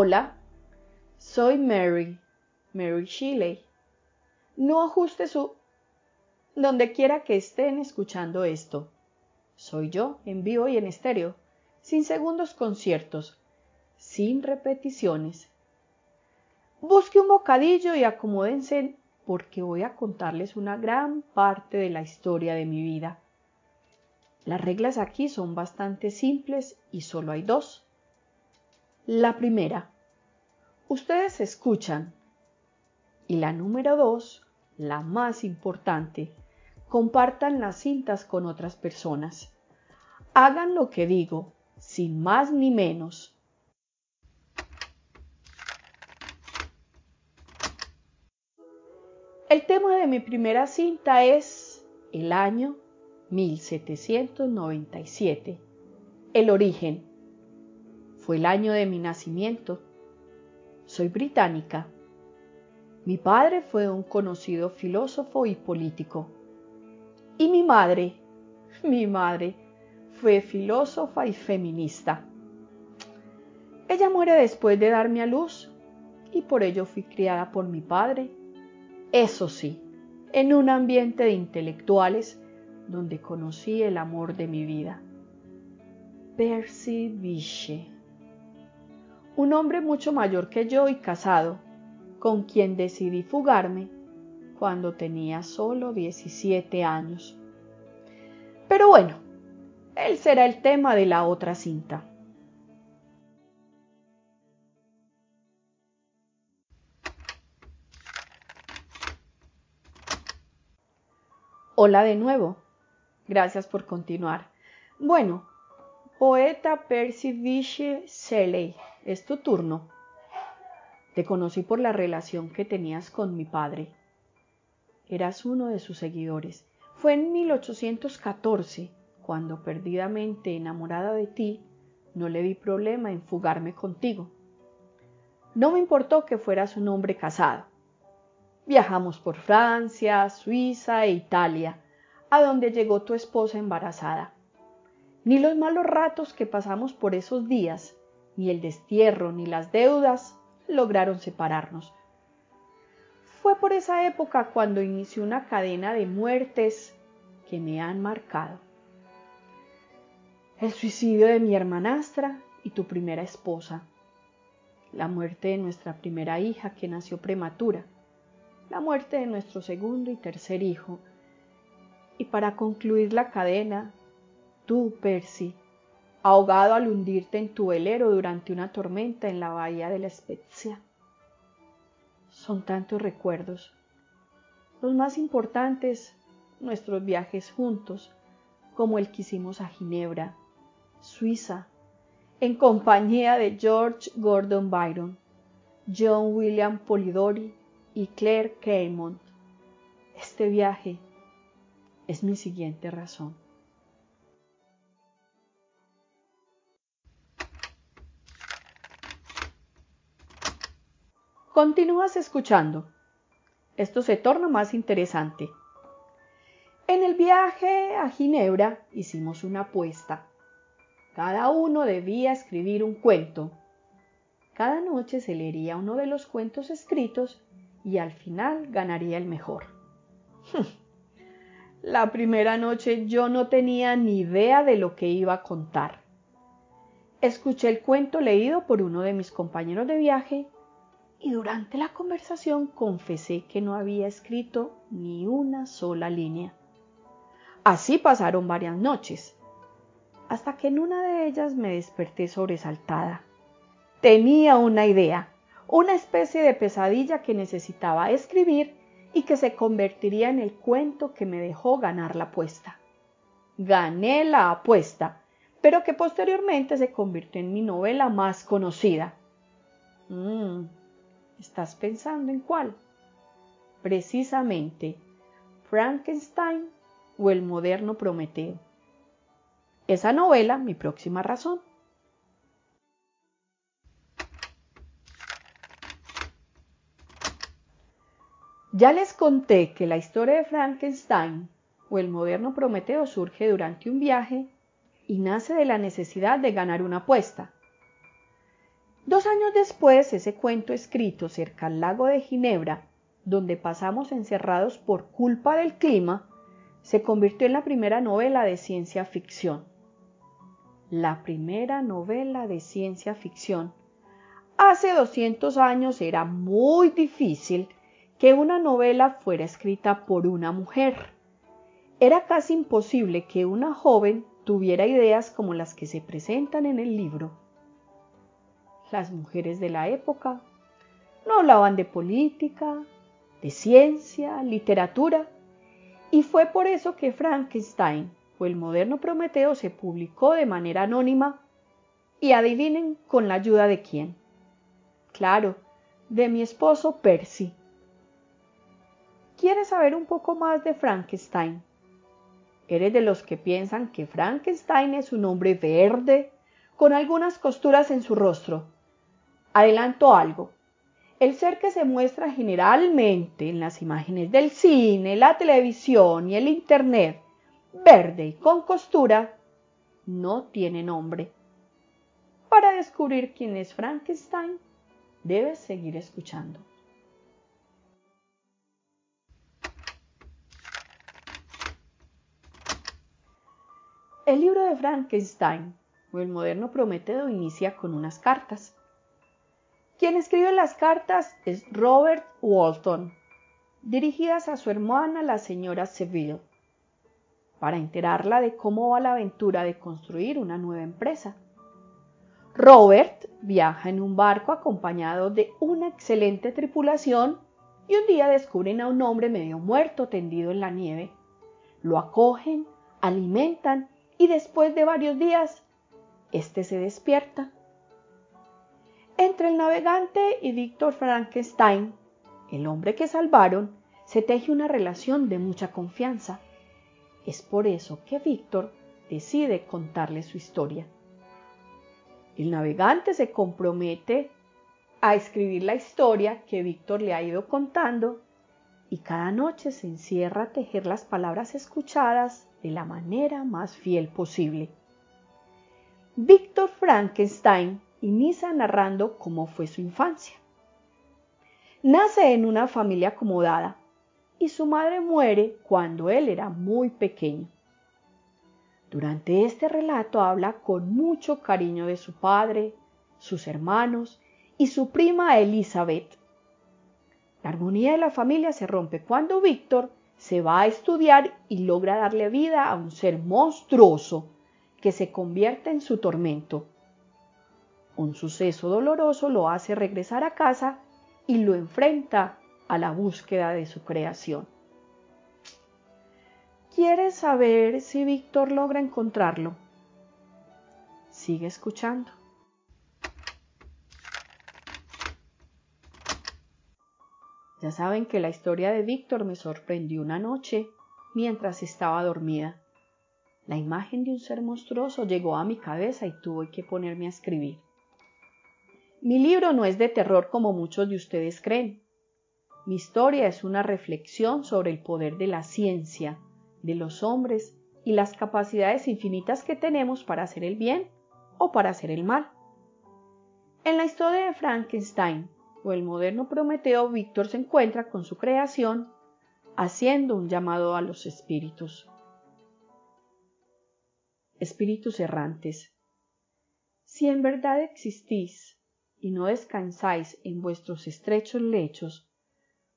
Hola, soy Mary, Mary Shelley. No ajuste su... donde quiera que estén escuchando esto. Soy yo, en vivo y en estéreo, sin segundos conciertos, sin repeticiones. Busque un bocadillo y acomódense porque voy a contarles una gran parte de la historia de mi vida. Las reglas aquí son bastante simples y solo hay dos. La primera, ustedes escuchan. Y la número dos, la más importante, compartan las cintas con otras personas. Hagan lo que digo, sin más ni menos. El tema de mi primera cinta es el año 1797, el origen fue el año de mi nacimiento. Soy británica. Mi padre fue un conocido filósofo y político. Y mi madre, mi madre, fue filósofa y feminista. Ella muere después de darme a luz y por ello fui criada por mi padre. Eso sí, en un ambiente de intelectuales donde conocí el amor de mi vida. Percy Bysshe un hombre mucho mayor que yo y casado, con quien decidí fugarme cuando tenía solo 17 años. Pero bueno, él será el tema de la otra cinta. Hola de nuevo. Gracias por continuar. Bueno, poeta Percy Bysshe Shelley es tu turno. Te conocí por la relación que tenías con mi padre. Eras uno de sus seguidores. Fue en 1814, cuando perdidamente enamorada de ti, no le vi problema en fugarme contigo. No me importó que fueras un hombre casado. Viajamos por Francia, Suiza e Italia, a donde llegó tu esposa embarazada. Ni los malos ratos que pasamos por esos días ni el destierro, ni las deudas lograron separarnos. Fue por esa época cuando inició una cadena de muertes que me han marcado. El suicidio de mi hermanastra y tu primera esposa. La muerte de nuestra primera hija que nació prematura. La muerte de nuestro segundo y tercer hijo. Y para concluir la cadena, tú, Percy, ahogado al hundirte en tu velero durante una tormenta en la bahía de la Spezia. Son tantos recuerdos. Los más importantes, nuestros viajes juntos, como el que hicimos a Ginebra, Suiza, en compañía de George Gordon Byron, John William Polidori y Claire Caymont. Este viaje es mi siguiente razón. Continúas escuchando. Esto se torna más interesante. En el viaje a Ginebra hicimos una apuesta. Cada uno debía escribir un cuento. Cada noche se leería uno de los cuentos escritos y al final ganaría el mejor. La primera noche yo no tenía ni idea de lo que iba a contar. Escuché el cuento leído por uno de mis compañeros de viaje y durante la conversación confesé que no había escrito ni una sola línea. Así pasaron varias noches, hasta que en una de ellas me desperté sobresaltada. Tenía una idea, una especie de pesadilla que necesitaba escribir y que se convertiría en el cuento que me dejó ganar la apuesta. Gané la apuesta, pero que posteriormente se convirtió en mi novela más conocida. Mm, ¿Estás pensando en cuál? Precisamente, Frankenstein o el moderno Prometeo. Esa novela, mi próxima razón. Ya les conté que la historia de Frankenstein o el moderno Prometeo surge durante un viaje y nace de la necesidad de ganar una apuesta. Dos años después, ese cuento escrito cerca al lago de Ginebra, donde pasamos encerrados por culpa del clima, se convirtió en la primera novela de ciencia ficción. La primera novela de ciencia ficción. Hace 200 años era muy difícil que una novela fuera escrita por una mujer. Era casi imposible que una joven tuviera ideas como las que se presentan en el libro. Las mujeres de la época no hablaban de política, de ciencia, literatura, y fue por eso que Frankenstein o el moderno Prometeo se publicó de manera anónima y adivinen con la ayuda de quién. Claro, de mi esposo Percy. ¿Quieres saber un poco más de Frankenstein? ¿Eres de los que piensan que Frankenstein es un hombre verde con algunas costuras en su rostro? Adelanto algo. El ser que se muestra generalmente en las imágenes del cine, la televisión y el Internet, verde y con costura, no tiene nombre. Para descubrir quién es Frankenstein, debes seguir escuchando. El libro de Frankenstein o el moderno Prometeo inicia con unas cartas. Quien escribe las cartas es Robert Walton, dirigidas a su hermana la señora Seville, para enterarla de cómo va la aventura de construir una nueva empresa. Robert viaja en un barco acompañado de una excelente tripulación y un día descubren a un hombre medio muerto tendido en la nieve. Lo acogen, alimentan y después de varios días, éste se despierta entre el navegante y Víctor Frankenstein, el hombre que salvaron, se teje una relación de mucha confianza. Es por eso que Víctor decide contarle su historia. El navegante se compromete a escribir la historia que Víctor le ha ido contando y cada noche se encierra a tejer las palabras escuchadas de la manera más fiel posible. Víctor Frankenstein inicia narrando cómo fue su infancia. Nace en una familia acomodada y su madre muere cuando él era muy pequeño. Durante este relato habla con mucho cariño de su padre, sus hermanos y su prima Elizabeth. La armonía de la familia se rompe cuando Víctor se va a estudiar y logra darle vida a un ser monstruoso que se convierte en su tormento. Un suceso doloroso lo hace regresar a casa y lo enfrenta a la búsqueda de su creación. ¿Quieres saber si Víctor logra encontrarlo? Sigue escuchando. Ya saben que la historia de Víctor me sorprendió una noche mientras estaba dormida. La imagen de un ser monstruoso llegó a mi cabeza y tuve que ponerme a escribir. Mi libro no es de terror como muchos de ustedes creen. Mi historia es una reflexión sobre el poder de la ciencia, de los hombres y las capacidades infinitas que tenemos para hacer el bien o para hacer el mal. En la historia de Frankenstein o el moderno Prometeo, Víctor se encuentra con su creación haciendo un llamado a los espíritus. Espíritus errantes, si en verdad existís, y no descansáis en vuestros estrechos lechos,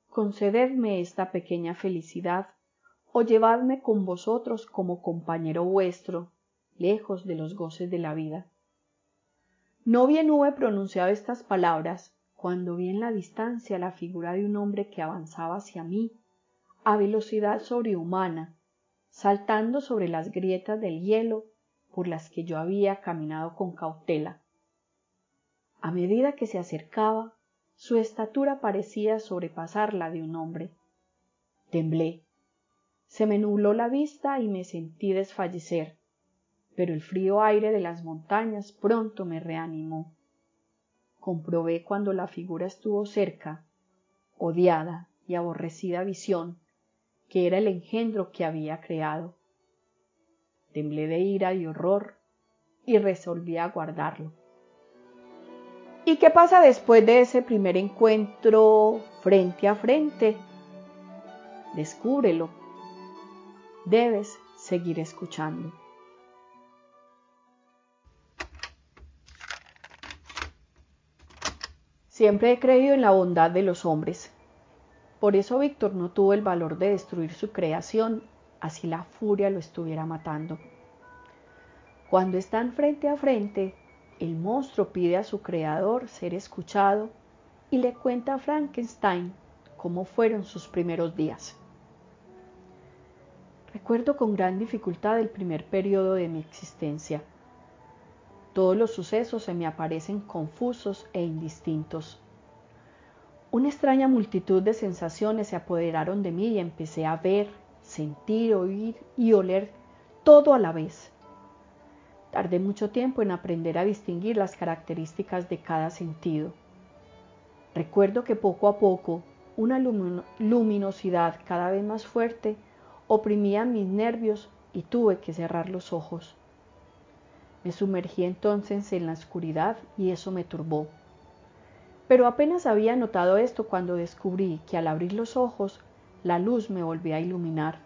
concededme esta pequeña felicidad, o llevadme con vosotros como compañero vuestro, lejos de los goces de la vida. No bien hube pronunciado estas palabras, cuando vi en la distancia la figura de un hombre que avanzaba hacia mí, a velocidad sobrehumana, saltando sobre las grietas del hielo por las que yo había caminado con cautela. A medida que se acercaba, su estatura parecía sobrepasar la de un hombre. Temblé. Se me nubló la vista y me sentí desfallecer, pero el frío aire de las montañas pronto me reanimó. Comprobé cuando la figura estuvo cerca, odiada y aborrecida visión, que era el engendro que había creado. Temblé de ira y horror y resolví aguardarlo. ¿Y qué pasa después de ese primer encuentro frente a frente? Descúbrelo. Debes seguir escuchando. Siempre he creído en la bondad de los hombres. Por eso Víctor no tuvo el valor de destruir su creación, así la furia lo estuviera matando. Cuando están frente a frente, el monstruo pide a su creador ser escuchado y le cuenta a Frankenstein cómo fueron sus primeros días. Recuerdo con gran dificultad el primer periodo de mi existencia. Todos los sucesos se me aparecen confusos e indistintos. Una extraña multitud de sensaciones se apoderaron de mí y empecé a ver, sentir, oír y oler todo a la vez. Tardé mucho tiempo en aprender a distinguir las características de cada sentido. Recuerdo que poco a poco una luminosidad cada vez más fuerte oprimía mis nervios y tuve que cerrar los ojos. Me sumergí entonces en la oscuridad y eso me turbó. Pero apenas había notado esto cuando descubrí que al abrir los ojos la luz me volvía a iluminar.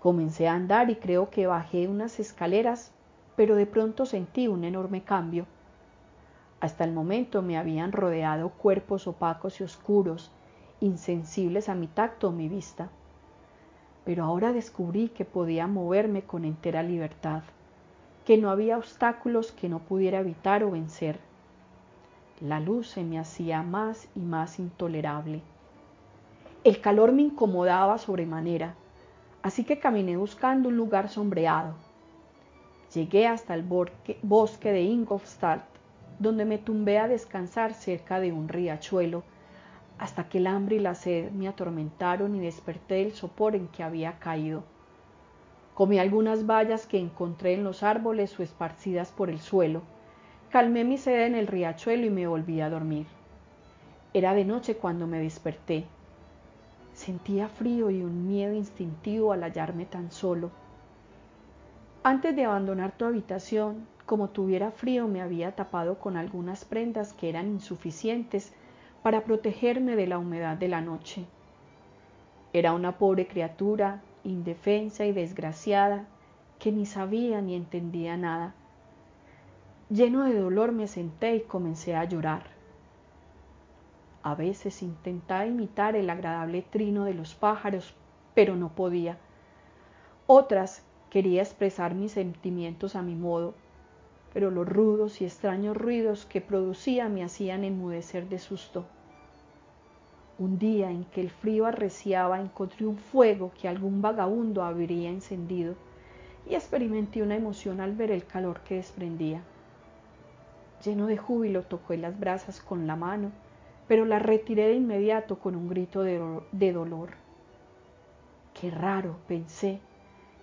Comencé a andar y creo que bajé unas escaleras, pero de pronto sentí un enorme cambio. Hasta el momento me habían rodeado cuerpos opacos y oscuros, insensibles a mi tacto o mi vista. Pero ahora descubrí que podía moverme con entera libertad que no había obstáculos que no pudiera evitar o vencer. La luz se me hacía más y más intolerable. El calor me incomodaba sobremanera, así que caminé buscando un lugar sombreado. Llegué hasta el bosque de Ingolstadt, donde me tumbé a descansar cerca de un riachuelo, hasta que el hambre y la sed me atormentaron y desperté del sopor en que había caído. Comí algunas bayas que encontré en los árboles o esparcidas por el suelo. Calmé mi sed en el riachuelo y me volví a dormir. Era de noche cuando me desperté. Sentía frío y un miedo instintivo al hallarme tan solo. Antes de abandonar tu habitación, como tuviera frío, me había tapado con algunas prendas que eran insuficientes para protegerme de la humedad de la noche. Era una pobre criatura indefensa y desgraciada, que ni sabía ni entendía nada. Lleno de dolor me senté y comencé a llorar. A veces intentaba imitar el agradable trino de los pájaros, pero no podía. Otras quería expresar mis sentimientos a mi modo, pero los rudos y extraños ruidos que producía me hacían enmudecer de susto. Un día en que el frío arreciaba encontré un fuego que algún vagabundo habría encendido y experimenté una emoción al ver el calor que desprendía. Lleno de júbilo toqué las brasas con la mano, pero las retiré de inmediato con un grito de, de dolor. Qué raro, pensé,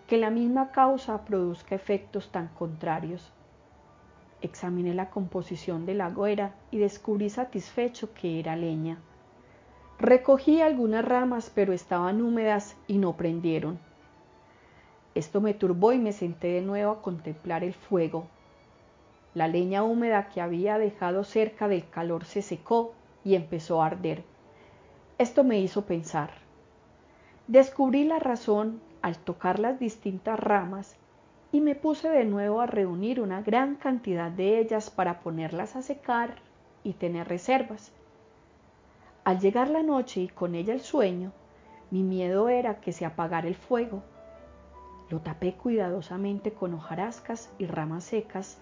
que la misma causa produzca efectos tan contrarios. Examiné la composición de la hoguera y descubrí satisfecho que era leña. Recogí algunas ramas, pero estaban húmedas y no prendieron. Esto me turbó y me senté de nuevo a contemplar el fuego. La leña húmeda que había dejado cerca del calor se secó y empezó a arder. Esto me hizo pensar. Descubrí la razón al tocar las distintas ramas y me puse de nuevo a reunir una gran cantidad de ellas para ponerlas a secar y tener reservas. Al llegar la noche y con ella el sueño, mi miedo era que se apagara el fuego. Lo tapé cuidadosamente con hojarascas y ramas secas,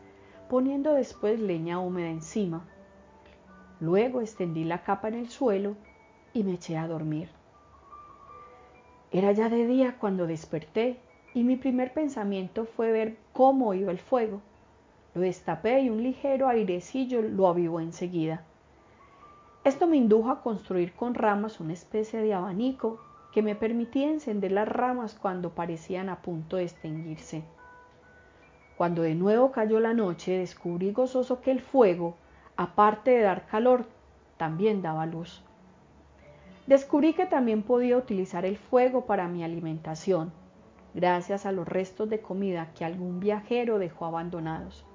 poniendo después leña húmeda encima. Luego extendí la capa en el suelo y me eché a dormir. Era ya de día cuando desperté y mi primer pensamiento fue ver cómo iba el fuego. Lo destapé y un ligero airecillo lo avivó enseguida. Esto me indujo a construir con ramas una especie de abanico que me permitía encender las ramas cuando parecían a punto de extinguirse. Cuando de nuevo cayó la noche, descubrí gozoso que el fuego, aparte de dar calor, también daba luz. Descubrí que también podía utilizar el fuego para mi alimentación, gracias a los restos de comida que algún viajero dejó abandonados.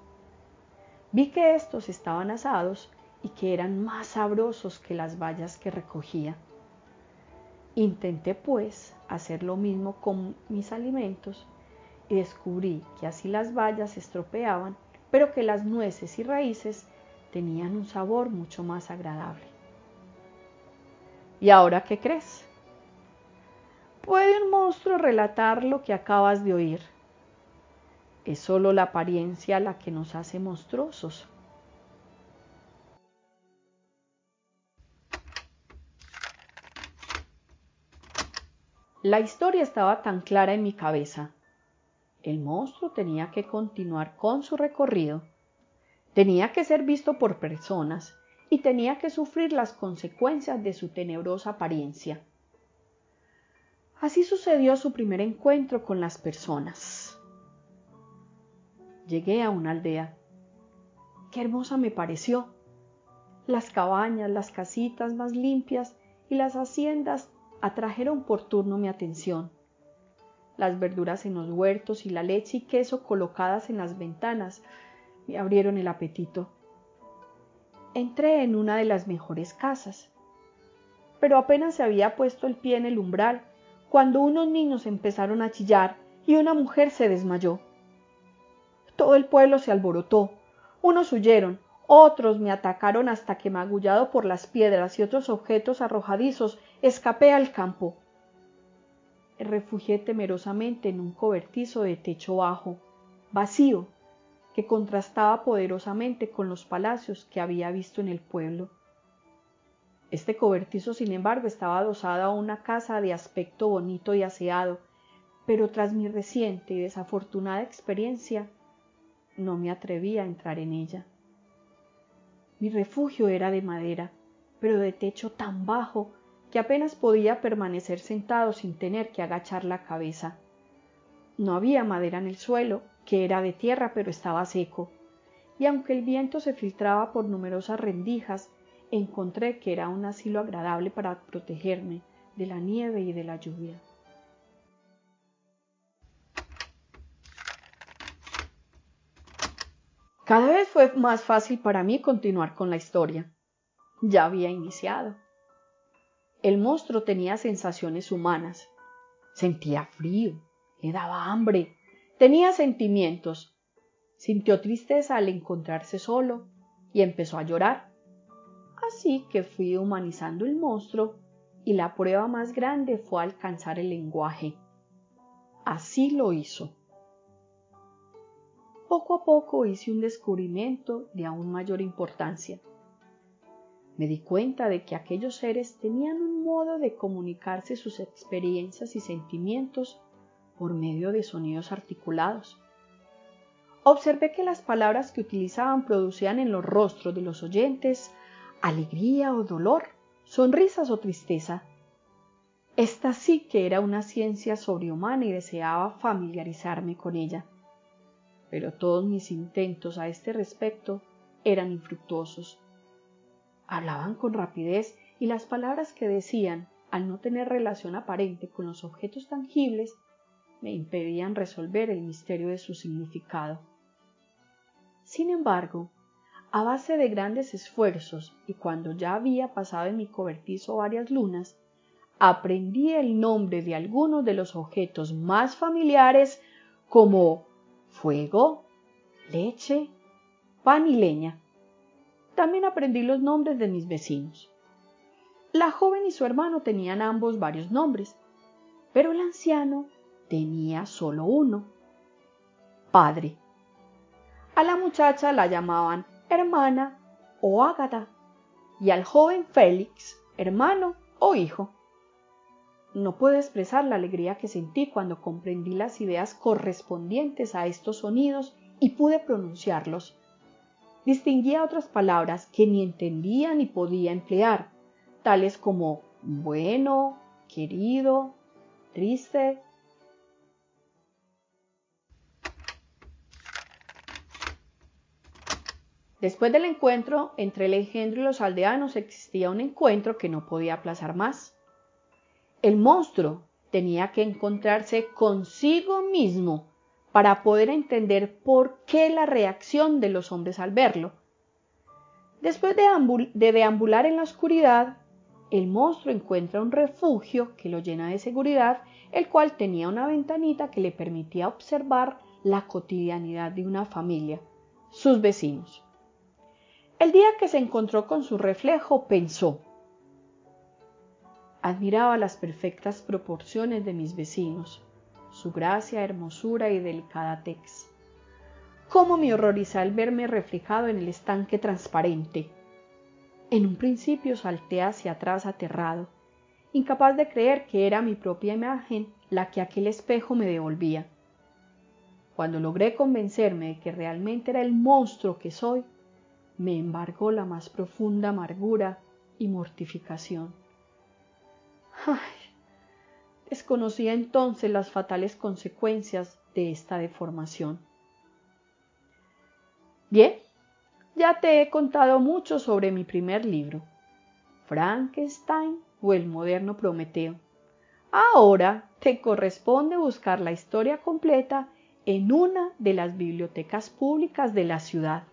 Vi que estos estaban asados y que eran más sabrosos que las bayas que recogía. Intenté pues hacer lo mismo con mis alimentos y descubrí que así las bayas se estropeaban, pero que las nueces y raíces tenían un sabor mucho más agradable. ¿Y ahora qué crees? ¿Puede un monstruo relatar lo que acabas de oír? Es solo la apariencia la que nos hace monstruosos. La historia estaba tan clara en mi cabeza. El monstruo tenía que continuar con su recorrido, tenía que ser visto por personas y tenía que sufrir las consecuencias de su tenebrosa apariencia. Así sucedió su primer encuentro con las personas. Llegué a una aldea. Qué hermosa me pareció. Las cabañas, las casitas más limpias y las haciendas atrajeron por turno mi atención. Las verduras en los huertos y la leche y queso colocadas en las ventanas me abrieron el apetito. Entré en una de las mejores casas, pero apenas se había puesto el pie en el umbral cuando unos niños empezaron a chillar y una mujer se desmayó. Todo el pueblo se alborotó, unos huyeron, otros me atacaron hasta que magullado por las piedras y otros objetos arrojadizos escapé al campo. Refugié temerosamente en un cobertizo de techo bajo, vacío, que contrastaba poderosamente con los palacios que había visto en el pueblo. Este cobertizo, sin embargo, estaba adosado a una casa de aspecto bonito y aseado, pero tras mi reciente y desafortunada experiencia, no me atreví a entrar en ella. Mi refugio era de madera, pero de techo tan bajo que apenas podía permanecer sentado sin tener que agachar la cabeza. No había madera en el suelo, que era de tierra pero estaba seco, y aunque el viento se filtraba por numerosas rendijas, encontré que era un asilo agradable para protegerme de la nieve y de la lluvia. Cada vez fue más fácil para mí continuar con la historia. Ya había iniciado. El monstruo tenía sensaciones humanas. Sentía frío, le daba hambre, tenía sentimientos. Sintió tristeza al encontrarse solo y empezó a llorar. Así que fui humanizando el monstruo y la prueba más grande fue alcanzar el lenguaje. Así lo hizo poco a poco hice un descubrimiento de aún mayor importancia. Me di cuenta de que aquellos seres tenían un modo de comunicarse sus experiencias y sentimientos por medio de sonidos articulados. Observé que las palabras que utilizaban producían en los rostros de los oyentes alegría o dolor, sonrisas o tristeza. Esta sí que era una ciencia sobrehumana y deseaba familiarizarme con ella pero todos mis intentos a este respecto eran infructuosos. Hablaban con rapidez y las palabras que decían, al no tener relación aparente con los objetos tangibles, me impedían resolver el misterio de su significado. Sin embargo, a base de grandes esfuerzos y cuando ya había pasado en mi cobertizo varias lunas, aprendí el nombre de algunos de los objetos más familiares como fuego, leche, pan y leña. También aprendí los nombres de mis vecinos. La joven y su hermano tenían ambos varios nombres, pero el anciano tenía solo uno, padre. A la muchacha la llamaban hermana o ágata y al joven Félix hermano o hijo. No puedo expresar la alegría que sentí cuando comprendí las ideas correspondientes a estos sonidos y pude pronunciarlos. Distinguía otras palabras que ni entendía ni podía emplear, tales como bueno, querido, triste. Después del encuentro entre el engendro y los aldeanos existía un encuentro que no podía aplazar más. El monstruo tenía que encontrarse consigo mismo para poder entender por qué la reacción de los hombres al verlo. Después de, de deambular en la oscuridad, el monstruo encuentra un refugio que lo llena de seguridad, el cual tenía una ventanita que le permitía observar la cotidianidad de una familia, sus vecinos. El día que se encontró con su reflejo pensó, admiraba las perfectas proporciones de mis vecinos, su gracia, hermosura y delicada tex. Cómo me horrorizó al verme reflejado en el estanque transparente. En un principio salté hacia atrás aterrado, incapaz de creer que era mi propia imagen la que aquel espejo me devolvía. Cuando logré convencerme de que realmente era el monstruo que soy, me embargó la más profunda amargura y mortificación. Ay, desconocía entonces las fatales consecuencias de esta deformación. Bien, ya te he contado mucho sobre mi primer libro, Frankenstein o el moderno Prometeo. Ahora te corresponde buscar la historia completa en una de las bibliotecas públicas de la ciudad.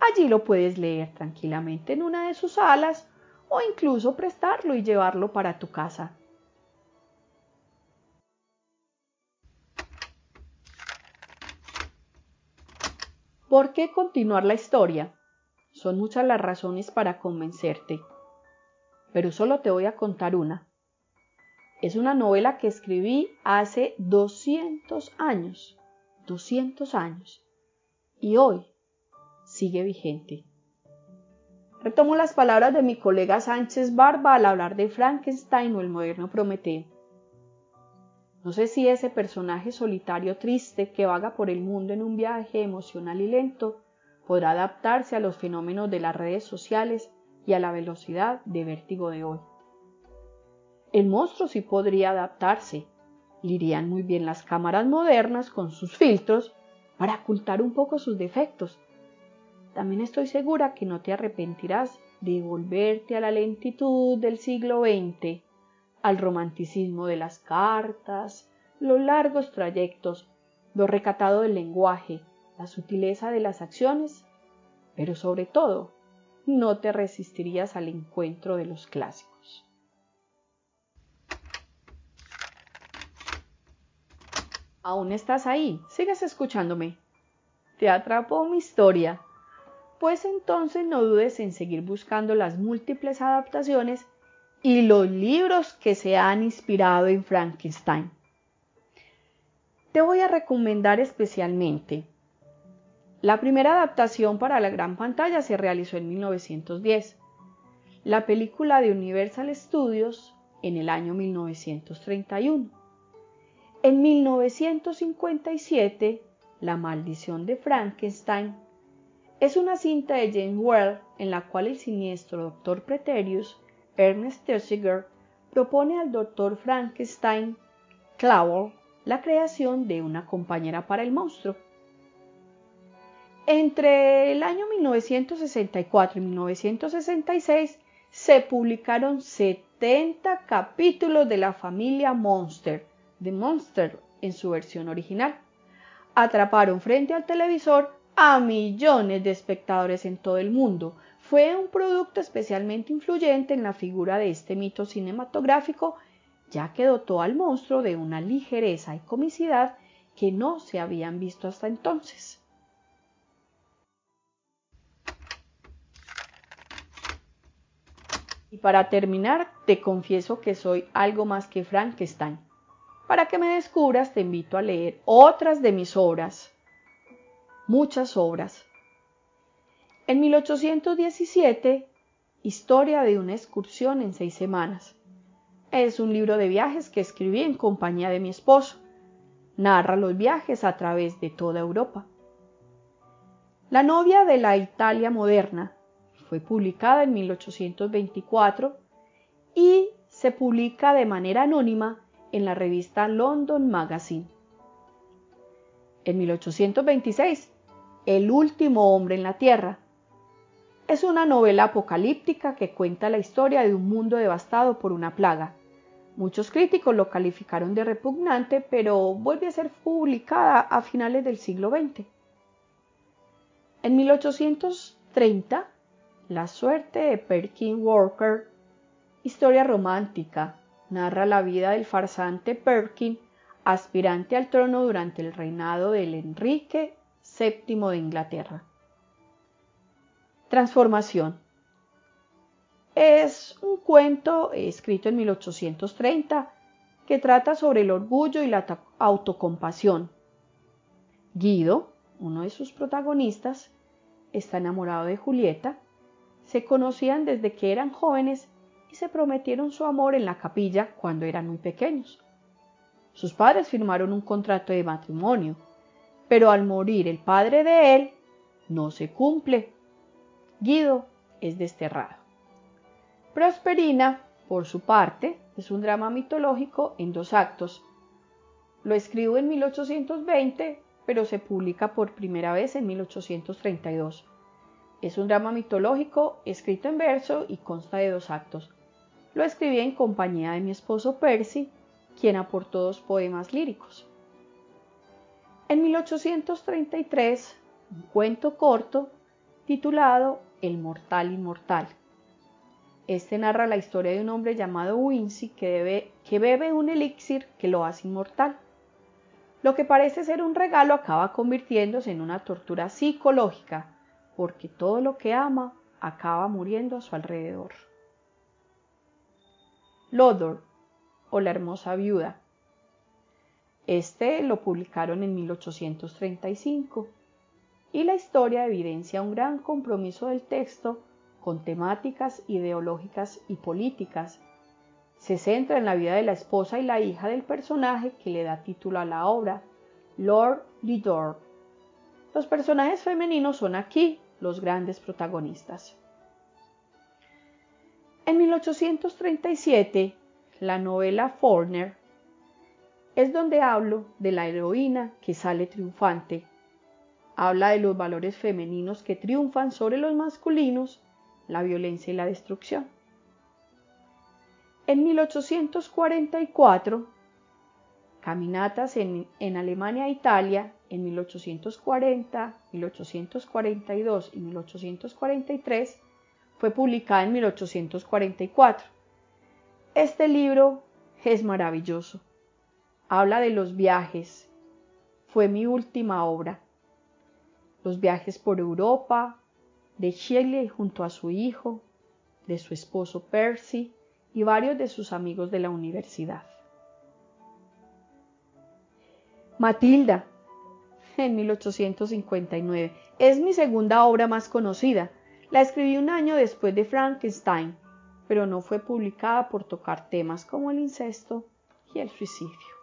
Allí lo puedes leer tranquilamente en una de sus salas o incluso prestarlo y llevarlo para tu casa. ¿Por qué continuar la historia? Son muchas las razones para convencerte, pero solo te voy a contar una. Es una novela que escribí hace 200 años, 200 años, y hoy sigue vigente. Retomo las palabras de mi colega Sánchez Barba al hablar de Frankenstein o el moderno Prometeo. No sé si ese personaje solitario triste que vaga por el mundo en un viaje emocional y lento podrá adaptarse a los fenómenos de las redes sociales y a la velocidad de vértigo de hoy. El monstruo sí podría adaptarse. Le irían muy bien las cámaras modernas con sus filtros para ocultar un poco sus defectos. También estoy segura que no te arrepentirás de volverte a la lentitud del siglo XX al romanticismo de las cartas, los largos trayectos, lo recatado del lenguaje, la sutileza de las acciones, pero sobre todo, no te resistirías al encuentro de los clásicos. ¿Aún estás ahí? ¿Sigues escuchándome? ¿Te atrapó mi historia? Pues entonces no dudes en seguir buscando las múltiples adaptaciones y los libros que se han inspirado en Frankenstein. Te voy a recomendar especialmente. La primera adaptación para la gran pantalla se realizó en 1910. La película de Universal Studios en el año 1931. En 1957, La maldición de Frankenstein es una cinta de James Whale en la cual el siniestro Dr. Preterius Ernest Tessiger propone al Dr. Frankenstein Clawell la creación de una compañera para el monstruo. Entre el año 1964 y 1966 se publicaron 70 capítulos de la familia Monster, de Monster en su versión original. Atraparon frente al televisor a millones de espectadores en todo el mundo, fue un producto especialmente influyente en la figura de este mito cinematográfico, ya que dotó al monstruo de una ligereza y comicidad que no se habían visto hasta entonces. Y para terminar, te confieso que soy algo más que Frankenstein. Para que me descubras, te invito a leer otras de mis obras, muchas obras, en 1817, Historia de una excursión en seis semanas. Es un libro de viajes que escribí en compañía de mi esposo. Narra los viajes a través de toda Europa. La novia de la Italia moderna fue publicada en 1824 y se publica de manera anónima en la revista London Magazine. En 1826, El último hombre en la Tierra es una novela apocalíptica que cuenta la historia de un mundo devastado por una plaga. Muchos críticos lo calificaron de repugnante, pero vuelve a ser publicada a finales del siglo XX. En 1830, La suerte de Perkin Walker, historia romántica, narra la vida del farsante Perkin, aspirante al trono durante el reinado del Enrique VII de Inglaterra. Transformación. Es un cuento escrito en 1830 que trata sobre el orgullo y la autocompasión. Guido, uno de sus protagonistas, está enamorado de Julieta se conocían desde que eran jóvenes y se prometieron su amor en la capilla cuando eran muy pequeños. Sus padres firmaron un contrato de matrimonio, pero al morir el padre de él, no se cumple. Guido es desterrado. Prosperina, por su parte, es un drama mitológico en dos actos. Lo escribo en 1820, pero se publica por primera vez en 1832. Es un drama mitológico escrito en verso y consta de dos actos. Lo escribí en compañía de mi esposo Percy, quien aportó dos poemas líricos. En 1833, un cuento corto titulado El mortal inmortal. Este narra la historia de un hombre llamado Wincy que, que bebe un elixir que lo hace inmortal. Lo que parece ser un regalo acaba convirtiéndose en una tortura psicológica porque todo lo que ama acaba muriendo a su alrededor. Lodor o la hermosa viuda. Este lo publicaron en 1835 y la historia evidencia un gran compromiso del texto con temáticas ideológicas y políticas. Se centra en la vida de la esposa y la hija del personaje que le da título a la obra, Lord Lidor. Los personajes femeninos son aquí los grandes protagonistas. En 1837, la novela Forner es donde hablo de la heroína que sale triunfante. Habla de los valores femeninos que triunfan sobre los masculinos, la violencia y la destrucción. En 1844, Caminatas en, Alemania e Italia en 1840, 1842 y 1843, fue publicada en 1844. Este libro es maravilloso. Habla de los viajes. Fue mi última obra. Los viajes por Europa, de Shelley junto a su hijo, de su esposo Percy y varios de sus amigos de la universidad. Matilda, en 1859. Es mi segunda obra más conocida. La escribí un año después de Frankenstein, pero no fue publicada por tocar temas como el incesto y el suicidio.